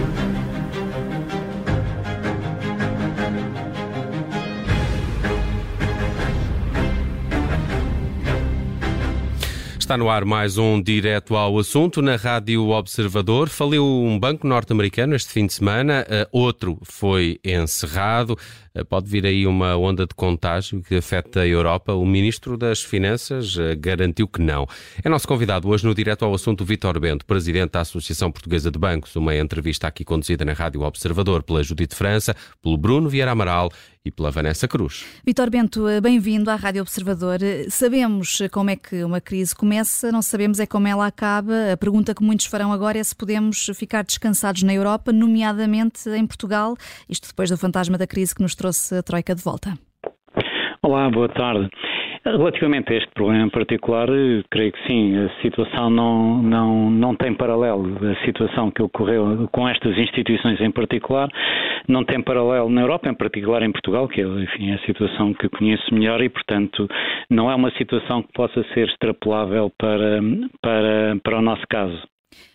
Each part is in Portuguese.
Thank you. Está no ar mais um direto ao assunto na Rádio Observador. Faliu um banco norte-americano este fim de semana, uh, outro foi encerrado. Uh, pode vir aí uma onda de contágio que afeta a Europa. O Ministro das Finanças uh, garantiu que não. É nosso convidado hoje no direto ao assunto Vítor Bento, Presidente da Associação Portuguesa de Bancos. Uma entrevista aqui conduzida na Rádio Observador pela Judite França, pelo Bruno Vieira Amaral e pela Vanessa Cruz. Vitor Bento, bem-vindo à Rádio Observador. Sabemos como é que uma crise começa, não sabemos é como ela acaba. A pergunta que muitos farão agora é se podemos ficar descansados na Europa, nomeadamente em Portugal, isto depois do fantasma da crise que nos trouxe a Troika de volta. Olá, boa tarde. Relativamente a este problema em particular, creio que sim, a situação não, não, não tem paralelo. A situação que ocorreu com estas instituições em particular não tem paralelo na Europa, em particular em Portugal, que é enfim, a situação que conheço melhor e, portanto, não é uma situação que possa ser extrapolável para, para, para o nosso caso.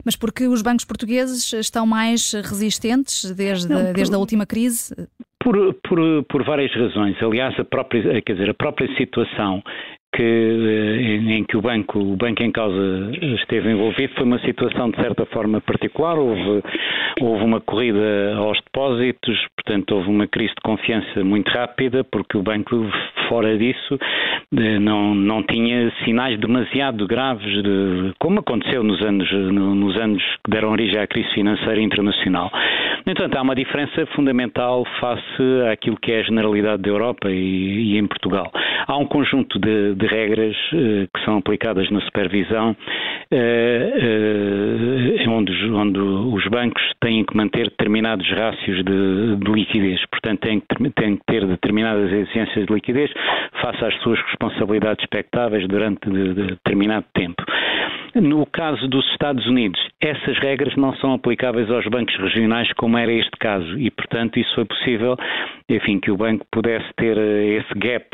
Mas porque os bancos portugueses estão mais resistentes desde, não, por... desde a última crise? Por, por, por várias razões. Aliás, a própria, quer dizer, a própria situação que, eh, em que o banco, o banco em causa esteve envolvido foi uma situação de certa forma particular, houve, houve uma corrida aos depósitos, portanto houve uma crise de confiança muito rápida, porque o banco fora disso eh, não, não tinha sinais demasiado graves, de, como aconteceu nos anos, nos anos que deram origem à crise financeira internacional. No entanto, há uma diferença fundamental face àquilo que é a generalidade da Europa e, e em Portugal. Há um conjunto de, de regras uh, que são aplicadas na supervisão, uh, uh, onde, onde, os bancos têm que manter determinados rácios de, de liquidez. Portanto, têm que, têm que ter determinadas exigências de liquidez face às suas responsabilidades expectáveis durante de determinado tempo. No caso dos Estados Unidos, essas regras não são aplicáveis aos bancos regionais, como era este caso, e, portanto, isso foi possível, enfim, que o banco pudesse ter eh, esse gap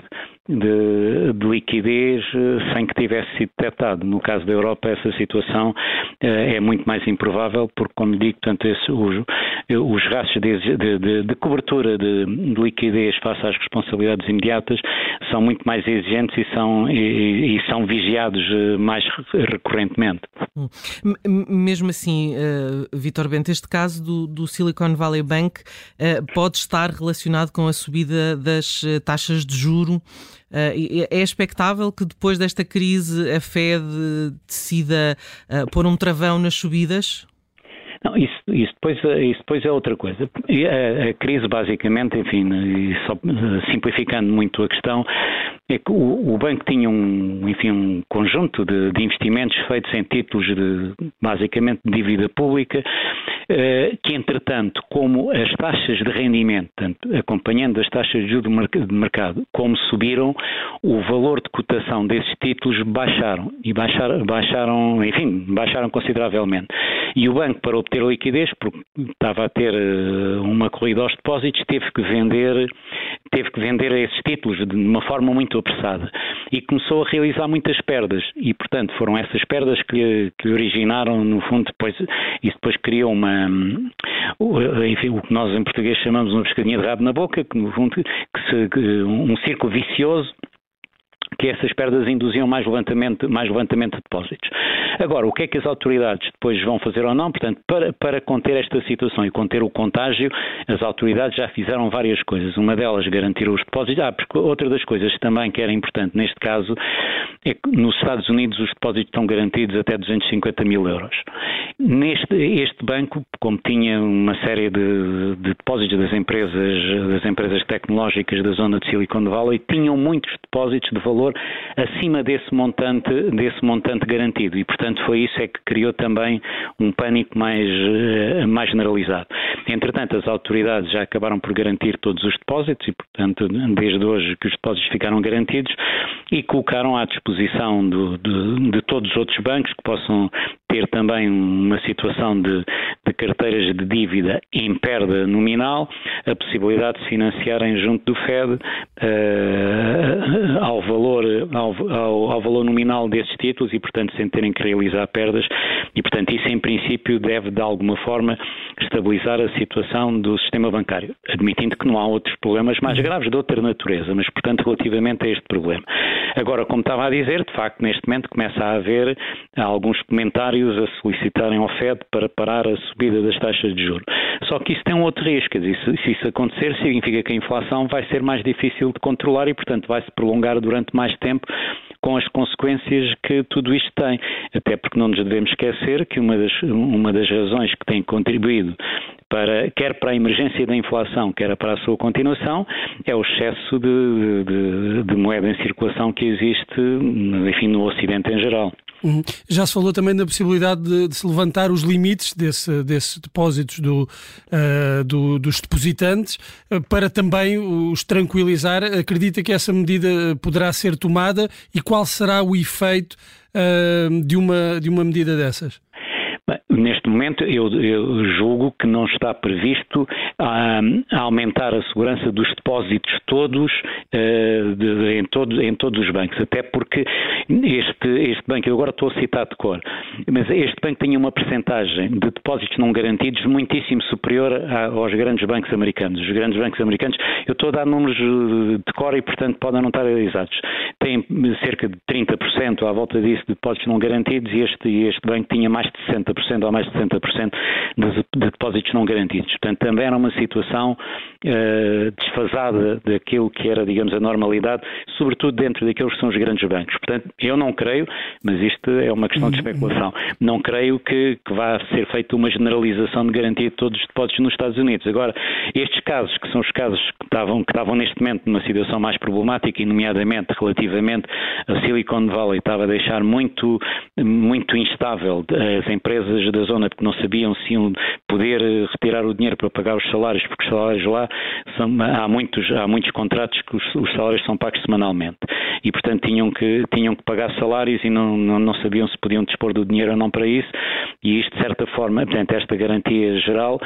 de, de, liquidez eh, sem que tivesse sido detectado. No caso da Europa, essa situação eh, é muito mais improvável, porque, como digo, portanto, esse, os, os rastros de, de, de cobertura de, liquidez face às responsabilidades imediatas são muito mais exigentes e são, e, e são vigiados eh, mais recorrentemente. Hum. Mesmo assim, uh, Vitor Bento, este caso do, do, Silicon Valley Bank uh, pode estar relacionado com a subida das taxas de juro Uh, é expectável que depois desta crise a Fed decida uh, pôr um travão nas subidas? Não, isso, isso, depois, isso depois é outra coisa. A, a crise, basicamente, enfim, só, simplificando muito a questão, que o, o, banco tinha um, enfim, um conjunto de, de investimentos feitos em títulos de, basicamente, de dívida pública, eh, que, entretanto, como as taxas de rendimento, tanto, acompanhando as taxas de juros de mercado, como subiram, o valor de cotação desses títulos baixaram, e baixaram, enfim, baixaram consideravelmente. E o banco, para obter liquidez, porque estava a ter eh, uma corrida aos depósitos, teve que vender, teve que vender esses títulos de uma forma muito apressada e começou a realizar muitas perdas. E, portanto, foram essas perdas que, que originaram, no fundo, depois, isso depois criou uma, enfim, o que nós em português chamamos uma pescadinha de rabo na boca, que no fundo, que se, um círculo vicioso que essas perdas induziam mais levantamento, mais levantamento de depósitos. Agora, o que é que as autoridades depois vão fazer ou não? Portanto, para, para conter esta situação e conter o contágio, as autoridades já fizeram várias coisas. Uma delas, garantir os depósitos. Ah, porque outra das coisas também que era importante neste caso é que nos Estados Unidos os depósitos estão garantidos até 250 mil euros. Neste este banco, como tinha uma série de, de depósitos das empresas, das empresas tecnológicas da zona de Silicon Valley, tinham muitos depósitos de valor valor acima desse montante, desse montante garantido e, portanto, foi isso é que criou também um pânico mais, eh, mais generalizado. Entretanto, as autoridades já acabaram por garantir todos os depósitos e, portanto, desde hoje que os depósitos ficaram garantidos e colocaram à disposição do, de, de todos os outros bancos que possam ter também uma situação de, de, carteiras de dívida em perda nominal, a possibilidade de financiarem junto do FED uh, ao valor ao, ao, ao, valor nominal desses títulos e, portanto, sem terem que realizar perdas e, portanto, isso em princípio deve de alguma forma estabilizar a situação do sistema bancário, admitindo que não há outros problemas mais uhum. graves de outra natureza, mas, portanto, relativamente a este problema. Agora, como estava a dizer, de facto, neste momento começa a haver alguns comentários a solicitarem ao FED para parar a subida das taxas de juros. Só que isso tem um outro risco, se, se isso acontecer, significa que a inflação vai ser mais difícil de controlar e, portanto, vai se prolongar durante mais tempo com as consequências que tudo isto tem. Até porque não nos devemos esquecer que uma das, uma das razões que tem contribuído para, quer para a emergência da inflação, quer para a sua continuação, é o excesso de, de, de moeda em circulação que existe, enfim, no Ocidente em geral. Uhum. Já se falou também da possibilidade de, de se levantar os limites desse, desses depósitos do, uh, do, dos depositantes uh, para também os tranquilizar. Acredita que essa medida poderá ser tomada e qual será o efeito uh, de, uma, de uma medida dessas? Neste momento, eu, eu, julgo que não está previsto a, a aumentar a segurança dos depósitos todos, uh, de, em, todo, em, todos os bancos, até porque este, este banco, eu agora estou a citar de cor, mas este banco tinha uma percentagem de depósitos não garantidos muitíssimo superior a, aos grandes bancos americanos. Os grandes bancos americanos, eu estou a dar números de cor e, portanto, podem não estar exatos. Têm cerca de 30% à volta disso de depósitos não garantidos e este, este banco tinha mais de 60% 60% ou mais de 60% de, de depósitos não garantidos. Portanto, também era uma situação uh, desfasada daquilo que era, digamos, a normalidade, sobretudo dentro daqueles que são os grandes bancos. Portanto, eu não creio, mas isto é uma questão de uhum. especulação, não creio que, que vá ser feita uma generalização de garantia de todos os depósitos nos Estados Unidos. Agora, estes casos, que são os casos que estavam, que estavam neste momento numa situação mais problemática, e nomeadamente relativamente a Silicon Valley estava a deixar muito, muito instável as empresas da zona porque não sabiam se iam poder eh, retirar o dinheiro para pagar os salários, porque os salários lá são, há, muitos, há muitos contratos que os, os, salários são pagos semanalmente e, portanto, tinham que, tinham que pagar salários e não, não, não sabiam se podiam dispor do dinheiro ou não para isso. E isto, de certa forma, portanto, esta garantia geral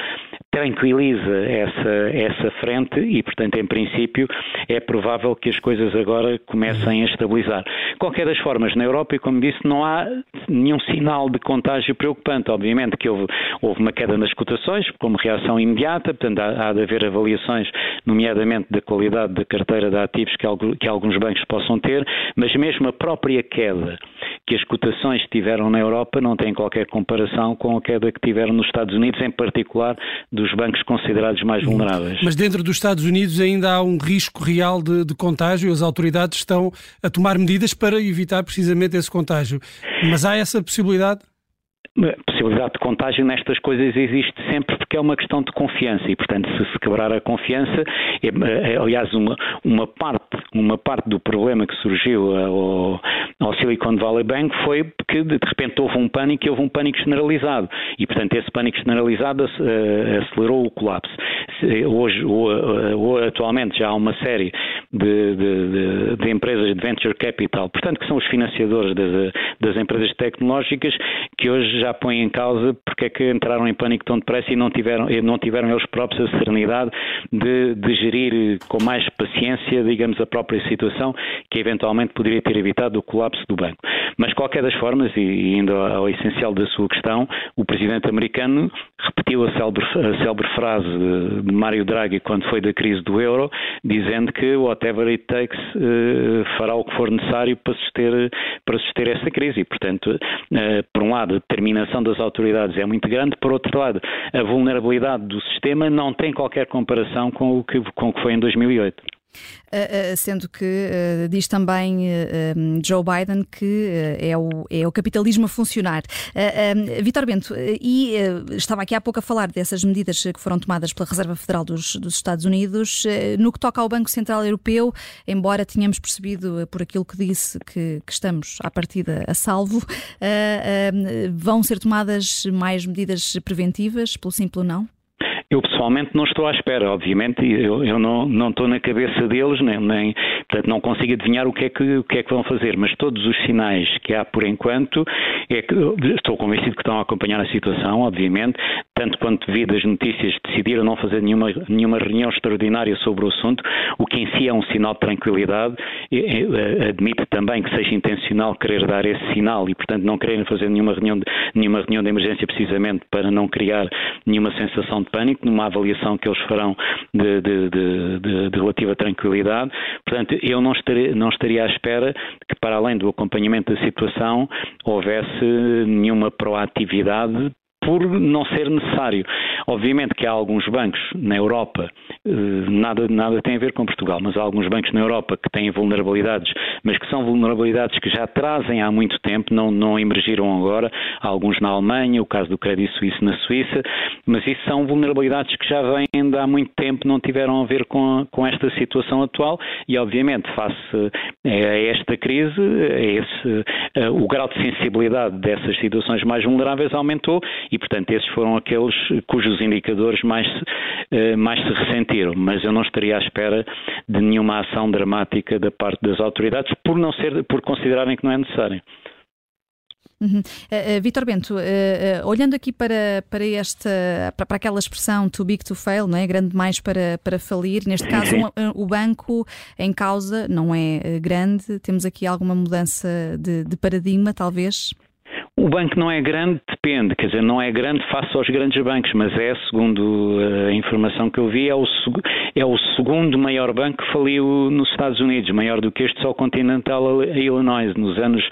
tranquiliza essa, essa frente e, portanto, em princípio, é provável que as coisas agora comecem a estabilizar. Qualquer das formas, na Europa, e como disse, não há nenhum sinal de contágio preocupante. Obviamente que houve, houve uma queda nas cotações, como reação imediata, portanto, há, há de haver avaliações, nomeadamente da qualidade da carteira de ativos que, que alguns bancos possam ter, mas mesmo a própria queda que as cotações tiveram na Europa não tem qualquer comparação com a queda que tiveram nos Estados Unidos, em particular dos bancos considerados mais vulneráveis. Mas dentro dos Estados Unidos ainda há um risco real de, de contágio, as autoridades estão a tomar medidas para evitar precisamente esse contágio. Mas há essa possibilidade? A possibilidade de contágio nestas coisas existe sempre porque é uma questão de confiança e, portanto, se se quebrar a confiança, é, é, aliás, uma, uma, parte, uma parte do problema que surgiu ao, ao Silicon Valley Bank foi que de repente houve um pânico e houve um pânico generalizado e, portanto, esse pânico generalizado eh, acelerou o colapso. Hoje, atualmente, já há uma série de, de, de, empresas de venture capital, portanto, que são os financiadores das, das empresas tecnológicas, que hoje já põem em causa porque é que entraram em pânico tão depressa e não tiveram, não tiveram eles próprios a serenidade de, de gerir com mais paciência, digamos, a própria situação que eventualmente poderia ter evitado o colapso do banco. Mas, qualquer das formas, e indo ao essencial da sua questão, o presidente americano repetiu a célebre, a célebre frase de, Mário Draghi quando foi da crise do euro, dizendo que whatever it takes uh, fará o que for necessário para suster, para suster essa crise. E, portanto, uh, por um lado, a determinação das autoridades é muito grande, por outro lado, a vulnerabilidade do sistema não tem qualquer comparação com o que, com o que foi em 2008. Uh, uh, sendo que uh, diz também um, Joe Biden que é, o, é o capitalismo a funcionar. Vitor Bento, e estava aqui há pouco a falar dessas medidas que foram tomadas pela Reserva Federal dos, dos Estados Unidos. no que toca ao Banco Central Europeu, embora tenhamos percebido por aquilo que disse que, que estamos à partida a salvo, vão ser tomadas mais medidas preventivas, pelo simples não? Eu pessoalmente não estou à espera, obviamente, eu, eu não, não estou na cabeça deles, nem, nem, portanto não consigo adivinhar o que, é que, o que é que vão fazer, mas todos os sinais que há por enquanto é que estou convencido que estão a acompanhar a situação, obviamente, tanto quanto vi das notícias, decidiram não fazer nenhuma, nenhuma reunião extraordinária sobre o assunto, o que em si é um sinal de tranquilidade. Admite também que seja intencional querer dar esse sinal e, portanto, não quererem fazer nenhuma reunião, de, nenhuma reunião de emergência precisamente para não criar nenhuma sensação de pânico, numa avaliação que eles farão de, de, de, de relativa tranquilidade. Portanto, eu não estaria, não estaria à espera que, para além do acompanhamento da situação, houvesse nenhuma proatividade por não ser necessário. Obviamente que há alguns bancos na Europa, eh, nada, nada tem a ver com Portugal, mas há alguns bancos na Europa que têm vulnerabilidades, mas que são vulnerabilidades que já trazem há muito tempo, não, não emergiram agora, há alguns na Alemanha, o caso do crédito suíço na Suíça, mas isso são vulnerabilidades que já vêm há muito tempo, não tiveram a ver com, com esta situação atual e obviamente face a esta crise, esse, o grau de sensibilidade dessas situações mais vulneráveis aumentou e, portanto, esses foram aqueles cujos indicadores mais, eh, mais se ressentiram. Mas eu não estaria à espera de nenhuma ação dramática da parte das autoridades por não ser, por considerarem que não é necessário. Uhum. Uh, uh, Vitor Bento, uh, olhando aqui para, para esta para, para, aquela expressão too big to fail, não é? grande demais para, para falir, neste caso um, o banco em causa não é grande, temos aqui alguma mudança de, de paradigma, talvez? O banco não é grande, depende, quer dizer, não é grande face aos grandes bancos, mas é, segundo eh, a informação que eu vi, é o, é o segundo maior banco que faliu nos Estados Unidos, maior do que este só continental a Illinois, nos anos,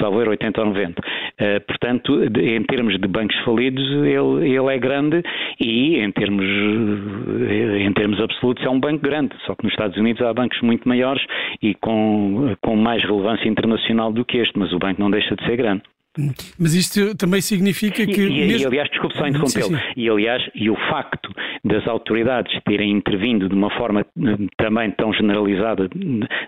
salvo 80 ou 90. Uh, eh, portanto, em termos de bancos falidos, ele, ele é grande e, em termos, eh, em termos absolutos, é um banco grande, só que nos Estados Unidos há bancos muito maiores e com, com mais relevância internacional do que este, mas o banco não deixa de ser grande. Mas isto também significa que. E, e, mesmo... e aliás, desculpe só interrompê-lo, e aliás, e o facto das autoridades terem intervindo de uma forma eh, também tão generalizada,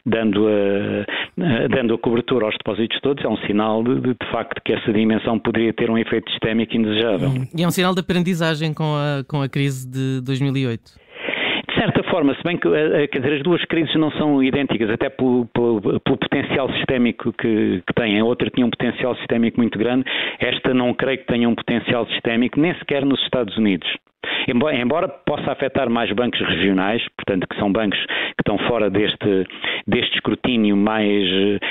dando a, dando a cobertura aos depósitos todos, é um sinal de, de, de facto que essa dimensão poderia ter um efeito sistémico indesejável. E é um sinal de aprendizagem com a, com a crise de 2008 certa forma, se bem que eh, eh, dizer, as duas crises não são idênticas, até pelo, pelo, pelo potencial sistémico que, que têm. A outra tinha um potencial sistémico muito grande, esta não creio que tenha um potencial sistémico, nem sequer nos Estados Unidos. Embora, possa afetar mais bancos regionais, portanto, que são bancos que estão fora deste, deste escrutínio mais,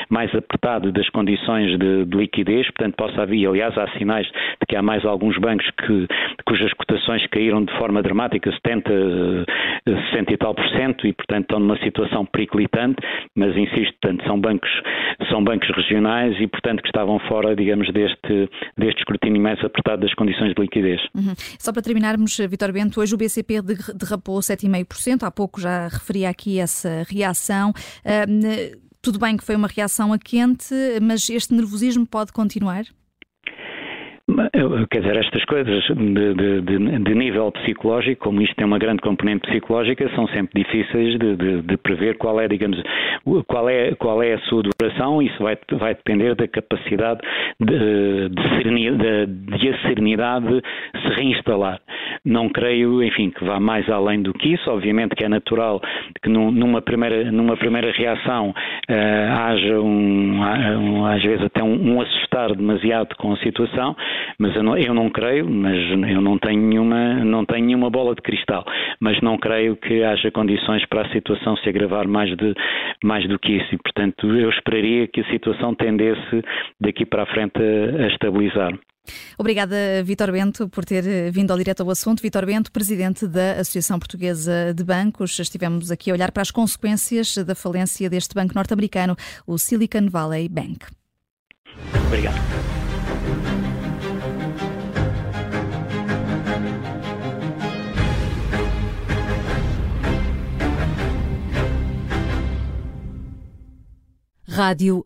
mais apertado das condições de, de liquidez, portanto, possa haver, aliás, há sinais de que há mais alguns bancos que, cujas cotações caíram de forma dramática, 70, 60 e tal por cento, e, portanto, estão numa situação periclitante, mas insisto, portanto, são bancos, são bancos regionais e, portanto, que estavam fora, digamos, deste, deste escrutínio mais apertado das condições de liquidez. Uhum. Só para terminarmos, Vitor Bento, hoje o BCP derrapou 7,5%, há pouco já referia aqui essa reação. Uh, tudo bem que foi uma reação a quente, mas este nervosismo pode continuar? Quer dizer, estas coisas de, de, de, de, nível psicológico, como isto tem uma grande componente psicológica, são sempre difíceis de, prever qual é, digamos, qual é, qual é a sua duração. Isso vai, vai depender da capacidade de, de, a serenidade se reinstalar. Não creio, enfim, que vá mais além do que isso. Obviamente que é natural que numa primeira, numa primeira reação uh, haja um, um, às vezes até um, um assustar demasiado com a situação mas eu não, eu não creio, mas eu não tenho, nenhuma, não tenho nenhuma bola de cristal, mas não creio que haja condições para a situação se agravar mais, de, mais do que isso e, portanto, eu esperaria que a situação tendesse daqui para a frente a, a estabilizar. Obrigada, Vitor Bento, por ter vindo ao direto ao assunto. Vitor Bento, presidente da Associação Portuguesa de Bancos. Estivemos aqui a olhar para as consequências da falência deste banco norte-americano, o Silicon Valley Bank. Obrigado. Rádio